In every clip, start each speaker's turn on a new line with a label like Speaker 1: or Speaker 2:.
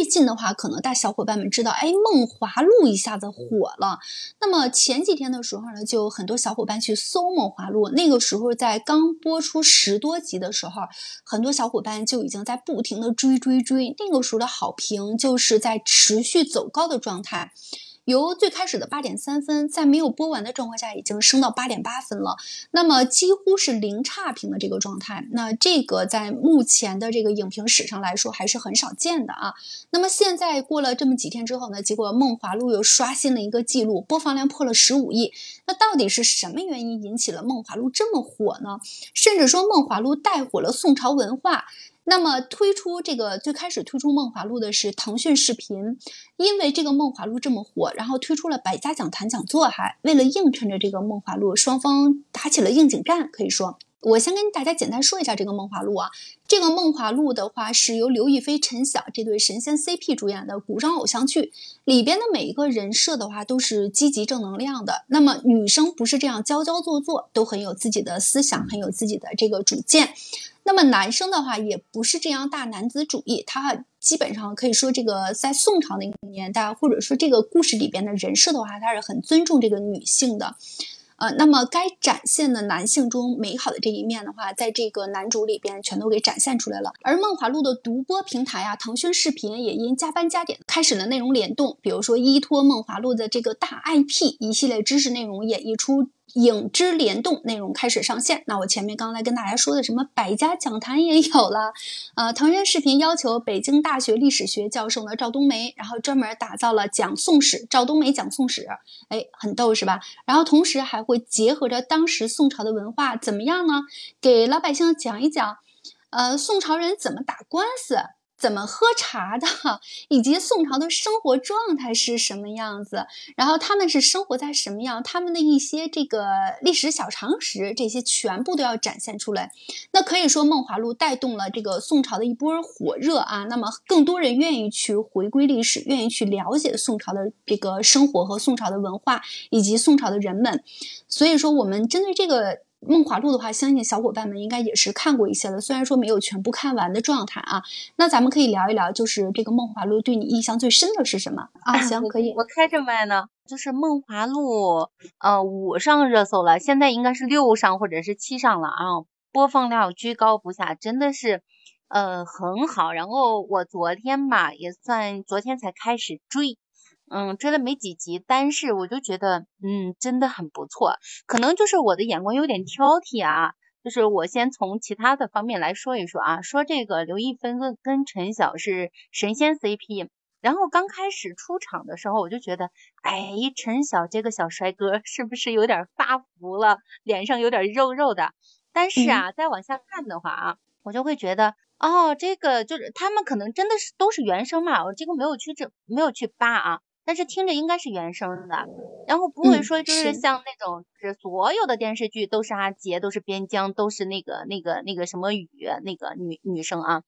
Speaker 1: 最近的话，可能大小伙伴们知道，哎，《梦华录》一下子火了。那么前几天的时候呢，就有很多小伙伴去搜《梦华录》，那个时候在刚播出十多集的时候，很多小伙伴就已经在不停的追追追，那个时候的好评就是在持续走高的状态。由最开始的八点三分，在没有播完的状况下，已经升到八点八分了。那么几乎是零差评的这个状态，那这个在目前的这个影评史上来说还是很少见的啊。那么现在过了这么几天之后呢，结果《梦华录》又刷新了一个记录，播放量破了十五亿。那到底是什么原因引起了《梦华录》这么火呢？甚至说《梦华录》带火了宋朝文化。那么推出这个最开始推出《梦华录》的是腾讯视频，因为这个《梦华录》这么火，然后推出了百家讲坛讲座，还为了映衬着这个《梦华录》，双方打起了应景战，可以说。我先跟大家简单说一下这个《梦华录》啊，这个《梦华录》的话是由刘亦菲、陈晓这对神仙 CP 主演的古装偶像剧，里边的每一个人设的话都是积极正能量的。那么女生不是这样娇娇做作，都很有自己的思想，很有自己的这个主见。那么男生的话也不是这样大男子主义，他基本上可以说这个在宋朝那个年代，或者说这个故事里边的人设的话，他是很尊重这个女性的。呃，那么该展现的男性中美好的这一面的话，在这个男主里边全都给展现出来了。而《梦华录》的独播平台啊，腾讯视频也因加班加点开始了内容联动，比如说依托《梦华录》的这个大 IP，一系列知识内容演绎出。影之联动内容开始上线，那我前面刚才跟大家说的什么百家讲坛也有了，呃，腾讯视频要求北京大学历史学教授呢赵冬梅，然后专门打造了讲宋史，赵冬梅讲宋史，哎，很逗是吧？然后同时还会结合着当时宋朝的文化，怎么样呢？给老百姓讲一讲，呃，宋朝人怎么打官司。怎么喝茶的，以及宋朝的生活状态是什么样子，然后他们是生活在什么样，他们的一些这个历史小常识，这些全部都要展现出来。那可以说，《梦华录》带动了这个宋朝的一波火热啊。那么，更多人愿意去回归历史，愿意去了解宋朝的这个生活和宋朝的文化，以及宋朝的人们。所以说，我们针对这个。《梦华录》的话，相信小伙伴们应该也是看过一些了，虽然说没有全部看完的状态啊。那咱们可以聊一聊，就是这个《梦华录》对你印象最深的是什么啊？行，可以。
Speaker 2: 我开着麦呢，就是《梦华录》呃五上热搜了，现在应该是六上或者是七上了啊，播放量居高不下，真的是呃很好。然后我昨天吧，也算昨天才开始追。嗯，追了没几集，但是我就觉得，嗯，真的很不错。可能就是我的眼光有点挑剔啊。就是我先从其他的方面来说一说啊，说这个刘亦菲跟跟陈晓是神仙 CP。然后刚开始出场的时候，我就觉得，哎，陈晓这个小帅哥是不是有点发福了，脸上有点肉肉的？但是啊，再往下看的话啊，我就会觉得，哦，这个就是他们可能真的是都是原声嘛，我这个没有去这没有去扒啊。但是听着应该是原声的，然后不会说就是像那种是所有的电视剧都是阿杰，都是边疆，都是那个那个那个什么雨那个女女生啊，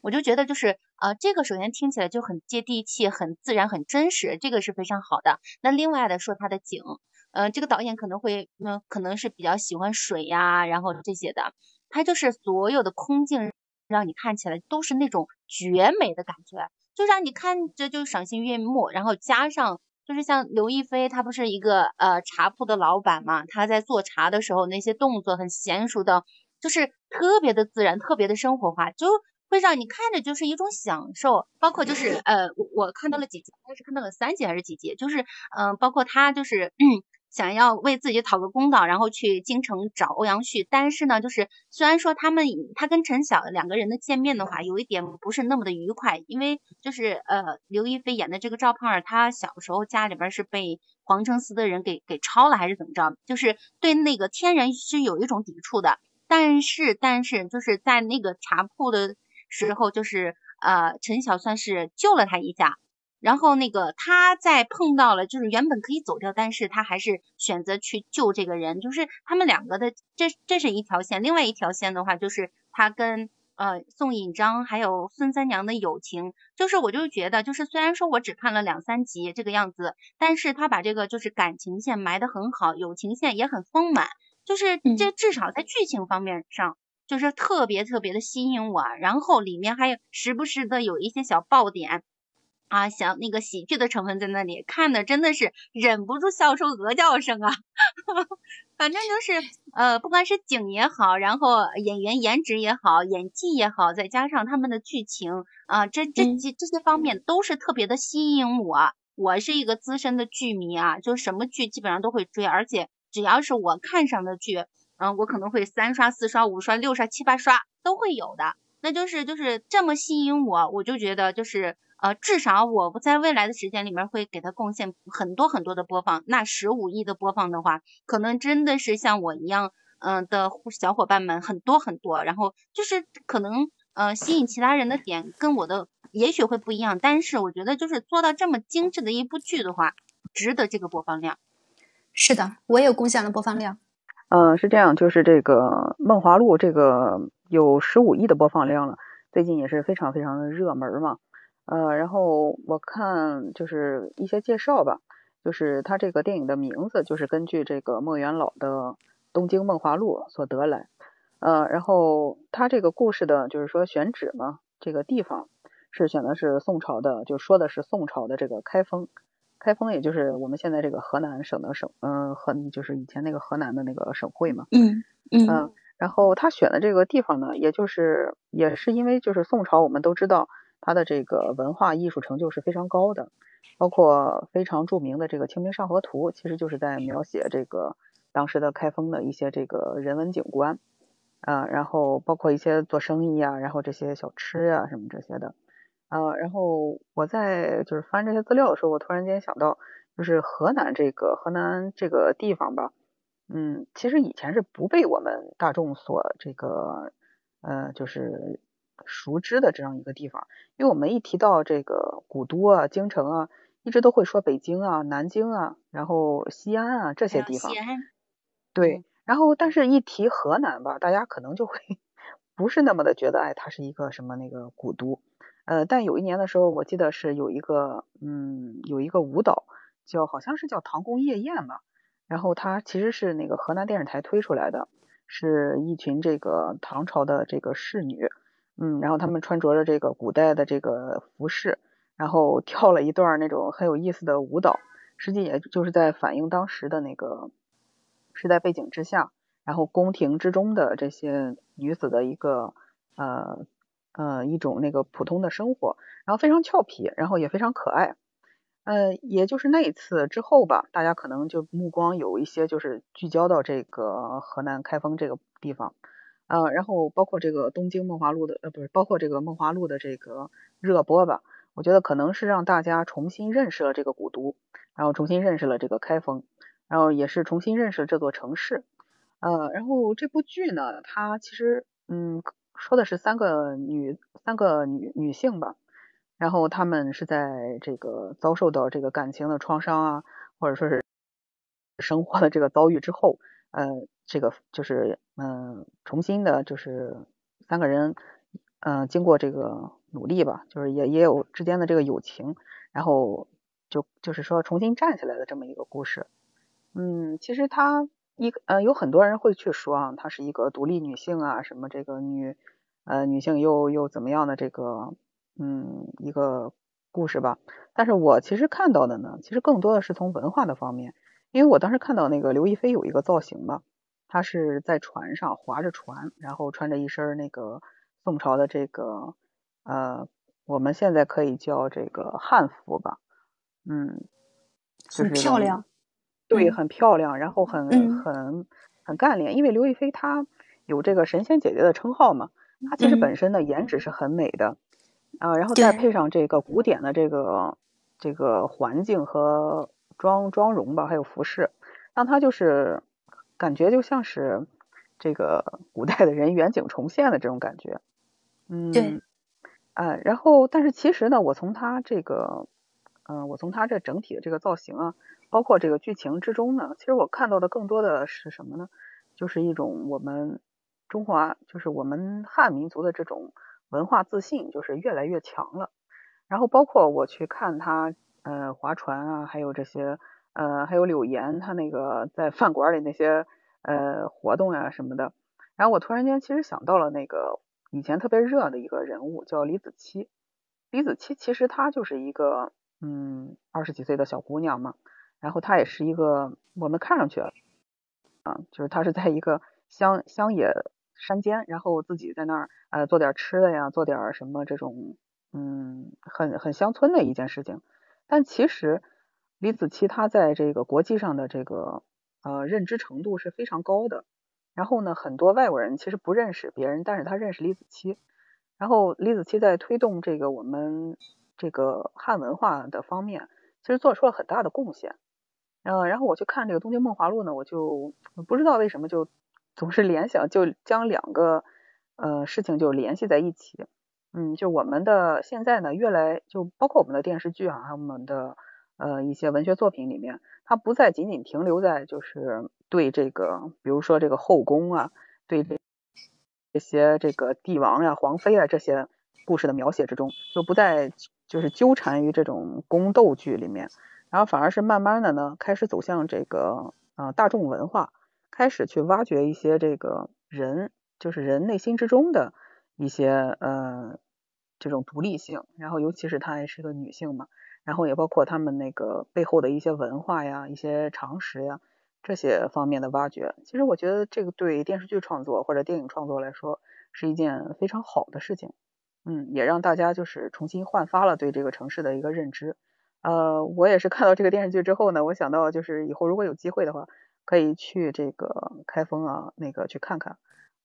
Speaker 2: 我就觉得就是呃这个首先听起来就很接地气，很自然，很真实，这个是非常好的。那另外的说它的景，呃这个导演可能会嗯可能是比较喜欢水呀，然后这些的，他就是所有的空镜让你看起来都是那种绝美的感觉。就让你看着就赏心悦目，然后加上就是像刘亦菲，她不是一个呃茶铺的老板嘛，她在做茶的时候那些动作很娴熟的，就是特别的自然，特别的生活化，就会让你看着就是一种享受。包括就是呃我看到了几集，应该是看到了三集还是几集，就是嗯包括她就是嗯。想要为自己讨个公道，然后去京城找欧阳旭，但是呢，就是虽然说他们他跟陈晓两个人的见面的话，有一点不是那么的愉快，因为就是呃刘亦菲演的这个赵胖儿，他小时候家里边是被黄承思的人给给抄了还是怎么着，就是对那个天然是有一种抵触的，但是但是就是在那个茶铺的时候，就是呃陈晓算是救了他一下。然后那个他在碰到了，就是原本可以走掉，但是他还是选择去救这个人，就是他们两个的这这是一条线，另外一条线的话就是他跟呃宋引章还有孙三娘的友情，就是我就觉得就是虽然说我只看了两三集这个样子，但是他把这个就是感情线埋得很好，友情线也很丰满，就是这至少在剧情方面上就是特别特别的吸引我，然后里面还有时不时的有一些小爆点。啊，想那个喜剧的成分在那里，看的真的是忍不住笑出鹅叫声啊！反正就是呃，不管是景也好，然后演员颜值也好，演技也好，再加上他们的剧情啊，这这这这些方面都是特别的吸引我。我是一个资深的剧迷啊，就什么剧基本上都会追，而且只要是我看上的剧，嗯，我可能会三刷、四刷、五刷、六刷、七八刷都会有的。那就是就是这么吸引我，我就觉得就是呃，至少我不在未来的时间里面会给他贡献很多很多的播放。那十五亿的播放的话，可能真的是像我一样嗯的小伙伴们很多很多，然后就是可能呃吸引其他人的点跟我的也许会不一样，但是我觉得就是做到这么精致的一部剧的话，值得这个播放量。
Speaker 1: 是的，我也贡献了播放量。
Speaker 3: 嗯，是这样，就是这个《梦华录》这个。有十五亿的播放量了，最近也是非常非常的热门嘛。呃，然后我看就是一些介绍吧，就是它这个电影的名字就是根据这个莫元老的《东京梦华录》所得来。呃，然后它这个故事的就是说选址嘛，这个地方是选的是宋朝的，就说的是宋朝的这个开封，开封也就是我们现在这个河南省的省，嗯，河就是以前那个河南的那个省会嘛。
Speaker 1: 嗯嗯。
Speaker 3: 然后他选的这个地方呢，也就是也是因为就是宋朝，我们都知道它的这个文化艺术成就是非常高的，包括非常著名的这个《清明上河图》，其实就是在描写这个当时的开封的一些这个人文景观。啊，然后包括一些做生意啊，然后这些小吃啊什么这些的。啊，然后我在就是翻这些资料的时候，我突然间想到，就是河南这个河南这个地方吧。嗯，其实以前是不被我们大众所这个呃，就是熟知的这样一个地方，因为我们一提到这个古都啊、京城啊，一直都会说北京啊、南京啊，然后西安啊这些地方。
Speaker 2: 西安。
Speaker 3: 对，然后但是一提河南吧，大家可能就会不是那么的觉得，哎，它是一个什么那个古都。呃，但有一年的时候，我记得是有一个嗯，有一个舞蹈叫好像是叫《唐宫夜宴》吧。然后它其实是那个河南电视台推出来的，是一群这个唐朝的这个侍女，嗯，然后他们穿着着这个古代的这个服饰，然后跳了一段那种很有意思的舞蹈，实际也就是在反映当时的那个时代背景之下，然后宫廷之中的这些女子的一个呃呃一种那个普通的生活，然后非常俏皮，然后也非常可爱。呃，也就是那一次之后吧，大家可能就目光有一些就是聚焦到这个河南开封这个地方，呃，然后包括这个东京梦华录的，呃，不是，包括这个梦华录的这个热播吧，我觉得可能是让大家重新认识了这个古都，然后重新认识了这个开封，然后也是重新认识了这座城市，呃，然后这部剧呢，它其实嗯说的是三个女三个女女性吧。然后她们是在这个遭受到这个感情的创伤啊，或者说是生活的这个遭遇之后，呃，这个就是嗯，重新的，就是三个人，嗯，经过这个努力吧，就是也也有之间的这个友情，然后就就是说重新站起来的这么一个故事。嗯，其实他一呃有很多人会去说啊，她是一个独立女性啊，什么这个女呃女性又又怎么样的这个。嗯，一个故事吧。但是我其实看到的呢，其实更多的是从文化的方面，因为我当时看到那个刘亦菲有一个造型嘛，她是在船上划着船，然后穿着一身那个宋朝的这个呃，我们现在可以叫这个汉服吧，嗯，
Speaker 1: 很漂亮，
Speaker 3: 对，很漂亮，然后很很很干练，因为刘亦菲她有这个神仙姐姐的称号嘛，她其实本身的颜值是很美的。啊，然后再配上这个古典的这个这个环境和妆妆容吧，还有服饰，让他就是感觉就像是这个古代的人远景重现的这种感觉。嗯，
Speaker 1: 对。
Speaker 3: 哎，然后但是其实呢，我从他这个，嗯，我从他这整体的这个造型啊，包括这个剧情之中呢，其实我看到的更多的是什么呢？就是一种我们中华，就是我们汉民族的这种。文化自信就是越来越强了，然后包括我去看他，呃，划船啊，还有这些，呃，还有柳岩他那个在饭馆里那些，呃，活动呀什么的，然后我突然间其实想到了那个以前特别热的一个人物叫李子柒，李子柒其实她就是一个嗯二十几岁的小姑娘嘛，然后她也是一个我们看上去啊，就是她是在一个乡乡野山间，然后自己在那儿呃做点吃的呀，做点什么这种嗯很很乡村的一件事情。但其实李子柒她在这个国际上的这个呃认知程度是非常高的。然后呢，很多外国人其实不认识别人，但是他认识李子柒。然后李子柒在推动这个我们这个汉文化的方面，其实做出了很大的贡献。嗯，然后我去看这个《东京梦华录》呢，我就不知道为什么就总是联想，就将两个呃事情就联系在一起。嗯，就我们的现在呢，越来就包括我们的电视剧啊，还有我们的呃一些文学作品里面，它不再仅仅停留在就是对这个，比如说这个后宫啊，对这。这些这个帝王呀、皇妃啊这些故事的描写之中，就不再就是纠缠于这种宫斗剧里面，然后反而是慢慢的呢，开始走向这个呃大众文化，开始去挖掘一些这个人，就是人内心之中的一些呃这种独立性，然后尤其是她还是个女性嘛，然后也包括他们那个背后的一些文化呀、一些常识呀。这些方面的挖掘，其实我觉得这个对电视剧创作或者电影创作来说是一件非常好的事情。嗯，也让大家就是重新焕发了对这个城市的一个认知。呃，我也是看到这个电视剧之后呢，我想到就是以后如果有机会的话，可以去这个开封啊，那个去看看。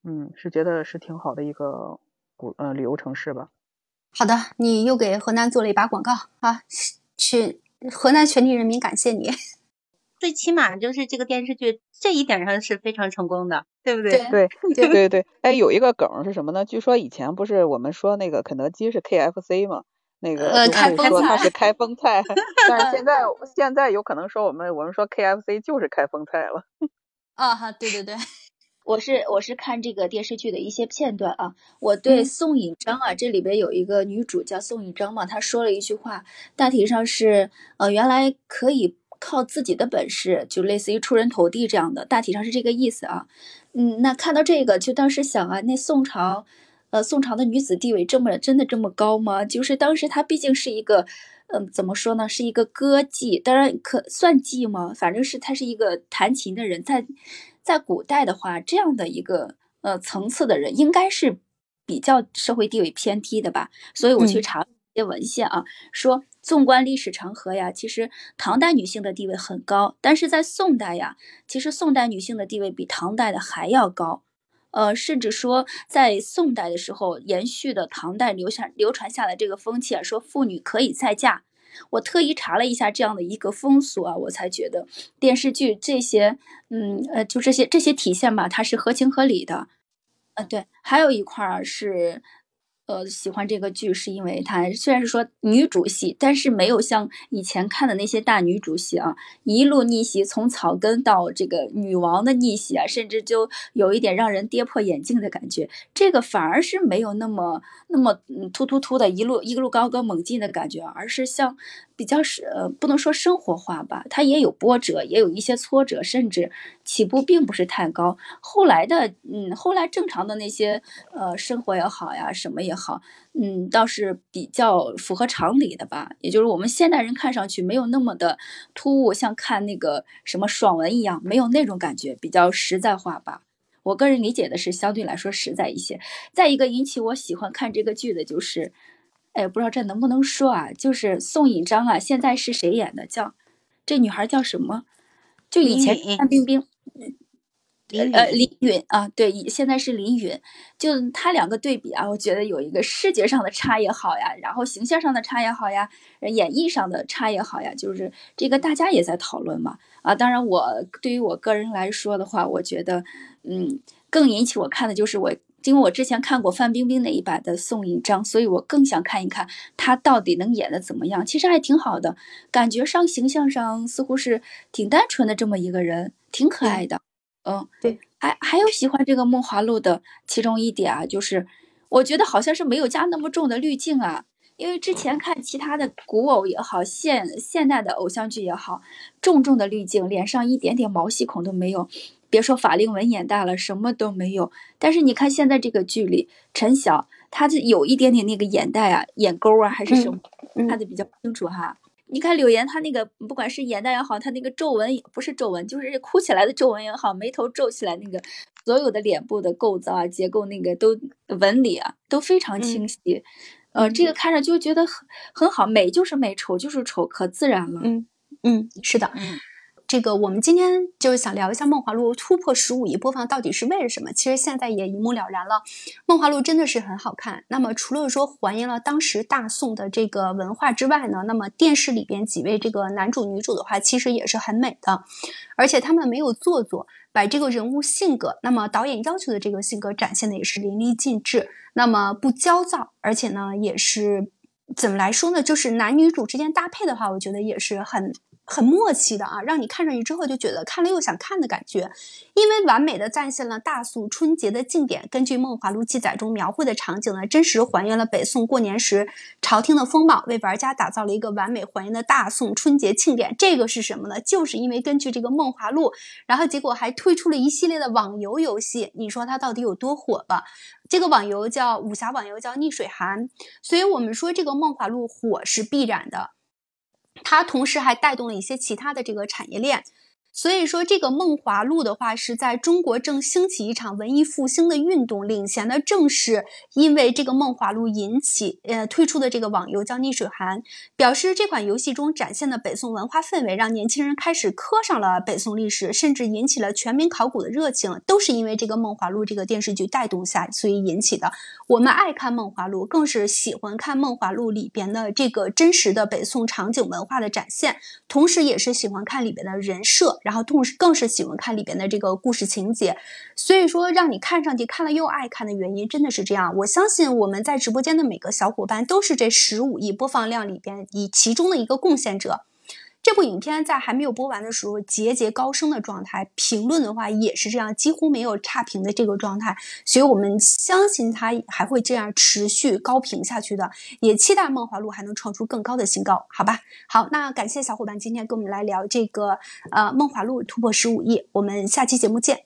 Speaker 3: 嗯，是觉得是挺好的一个古呃旅游城市吧。
Speaker 1: 好的，你又给河南做了一把广告啊，去河南全体人民感谢你。
Speaker 2: 最起码就是这个电视剧这一点上是非常成功的，对不对？
Speaker 3: 对对对对。哎，有一个梗是什么呢？据说以前不是我们说那个肯德基是 KFC 吗？那个
Speaker 1: 开
Speaker 3: 说它是开封菜，但是现在现在有可能说我们我们说 KFC 就是开封菜了。
Speaker 1: 啊哈，对对对，
Speaker 4: 我是我是看这个电视剧的一些片段啊，我对宋引章啊，这里边有一个女主叫宋引章嘛，她说了一句话，大体上是呃原来可以。靠自己的本事，就类似于出人头地这样的，大体上是这个意思啊。嗯，那看到这个，就当时想啊，那宋朝，呃，宋朝的女子地位这么真的这么高吗？就是当时她毕竟是一个，嗯，怎么说呢，是一个歌妓，当然可算妓吗？反正是她是一个弹琴的人，在在古代的话，这样的一个呃层次的人，应该是比较社会地位偏低的吧。所以我去查一些文献啊，说。纵观历史长河呀，其实唐代女性的地位很高，但是在宋代呀，其实宋代女性的地位比唐代的还要高，呃，甚至说在宋代的时候延续的唐代留下流传下来这个风气啊，说妇女可以再嫁。我特意查了一下这样的一个风俗啊，我才觉得电视剧这些，嗯呃，就这些这些体现吧，它是合情合理的。呃，对，还有一块儿是。呃，喜欢这个剧是因为它虽然是说女主戏，但是没有像以前看的那些大女主戏啊，一路逆袭，从草根到这个女王的逆袭啊，甚至就有一点让人跌破眼镜的感觉。这个反而是没有那么那么嗯突突突的一路一路高歌猛进的感觉，而是像。比较是呃，不能说生活化吧，它也有波折，也有一些挫折，甚至起步并不是太高。后来的，嗯，后来正常的那些呃生活也好呀，什么也好，嗯，倒是比较符合常理的吧。也就是我们现代人看上去没有那么的突兀，像看那个什么爽文一样，没有那种感觉，比较实在化吧。我个人理解的是相对来说实在一些。再一个引起我喜欢看这个剧的就是。哎，不知道这能不能说啊？就是宋引章啊，现在是谁演的？叫这女孩叫什么？就以前范冰冰，呃，林允啊，对，现在是林允。就他两个对比啊，我觉得有一个视觉上的差也好呀，然后形象上的差也好呀，演绎上的差也好呀，就是这个大家也在讨论嘛。啊，当然我对于我个人来说的话，我觉得，嗯，更引起我看的就是我。因为我之前看过范冰冰那一版的宋引章，所以我更想看一看她到底能演的怎么样。其实还挺好的，感觉上形象上似乎是挺单纯的这么一个人，挺可爱的。嗯，
Speaker 1: 对。
Speaker 4: 还还有喜欢这个《梦华录》的其中一点啊，就是我觉得好像是没有加那么重的滤镜啊。因为之前看其他的古偶也好，现现代的偶像剧也好，重重的滤镜，脸上一点点毛细孔都没有。别说法令纹眼大了，什么都没有。但是你看现在这个剧里，陈晓他是有一点点那个眼袋啊、眼沟啊还是什么，看的比较清楚哈。你看柳岩，她那个不管是眼袋也好，她那个皱纹不是皱纹，就是哭起来的皱纹也好，眉头皱起来那个所有的脸部的构造啊、结构那个都纹理啊都非常清晰。呃，这个看着就觉得很很好，美就是美，丑就是丑，可自然了。
Speaker 1: 嗯嗯，是的。
Speaker 2: 嗯
Speaker 1: 这个我们今天就是想聊一下《梦华录》突破十五亿播放到底是为了什么？其实现在也一目了然了，《梦华录》真的是很好看。那么除了说还原了当时大宋的这个文化之外呢，那么电视里边几位这个男主女主的话，其实也是很美的，而且他们没有做作，把这个人物性格，那么导演要求的这个性格展现的也是淋漓尽致。那么不焦躁，而且呢也是怎么来说呢？就是男女主之间搭配的话，我觉得也是很。很默契的啊，让你看上去之后就觉得看了又想看的感觉，因为完美的再现了大宋春节的庆典。根据《梦华录》记载中描绘的场景呢，真实还原了北宋过年时朝廷的风貌，为玩家打造了一个完美还原的大宋春节庆典。这个是什么呢？就是因为根据这个《梦华录》，然后结果还推出了一系列的网游游戏。你说它到底有多火吧？这个网游叫武侠网游，叫逆水寒。所以我们说这个《梦华录》火是必然的。它同时还带动了一些其他的这个产业链。所以说，这个《梦华录》的话，是在中国正兴起一场文艺复兴的运动，领衔的正是因为这个《梦华录》引起，呃，推出的这个网游叫《逆水寒》，表示这款游戏中展现的北宋文化氛围，让年轻人开始磕上了北宋历史，甚至引起了全民考古的热情，都是因为这个《梦华录》这个电视剧带动下，所以引起的。我们爱看《梦华录》，更是喜欢看《梦华录》里边的这个真实的北宋场景文化的展现，同时也是喜欢看里边的人设。然后同时更是喜欢看里边的这个故事情节，所以说让你看上去看了又爱看的原因真的是这样。我相信我们在直播间的每个小伙伴都是这十五亿播放量里边以其中的一个贡献者。这部影片在还没有播完的时候节节高升的状态，评论的话也是这样，几乎没有差评的这个状态，所以我们相信它还会这样持续高评下去的，也期待《梦华录》还能创出更高的新高，好吧？好，那感谢小伙伴今天跟我们来聊这个呃《梦华录》突破十五亿，我们下期节目见。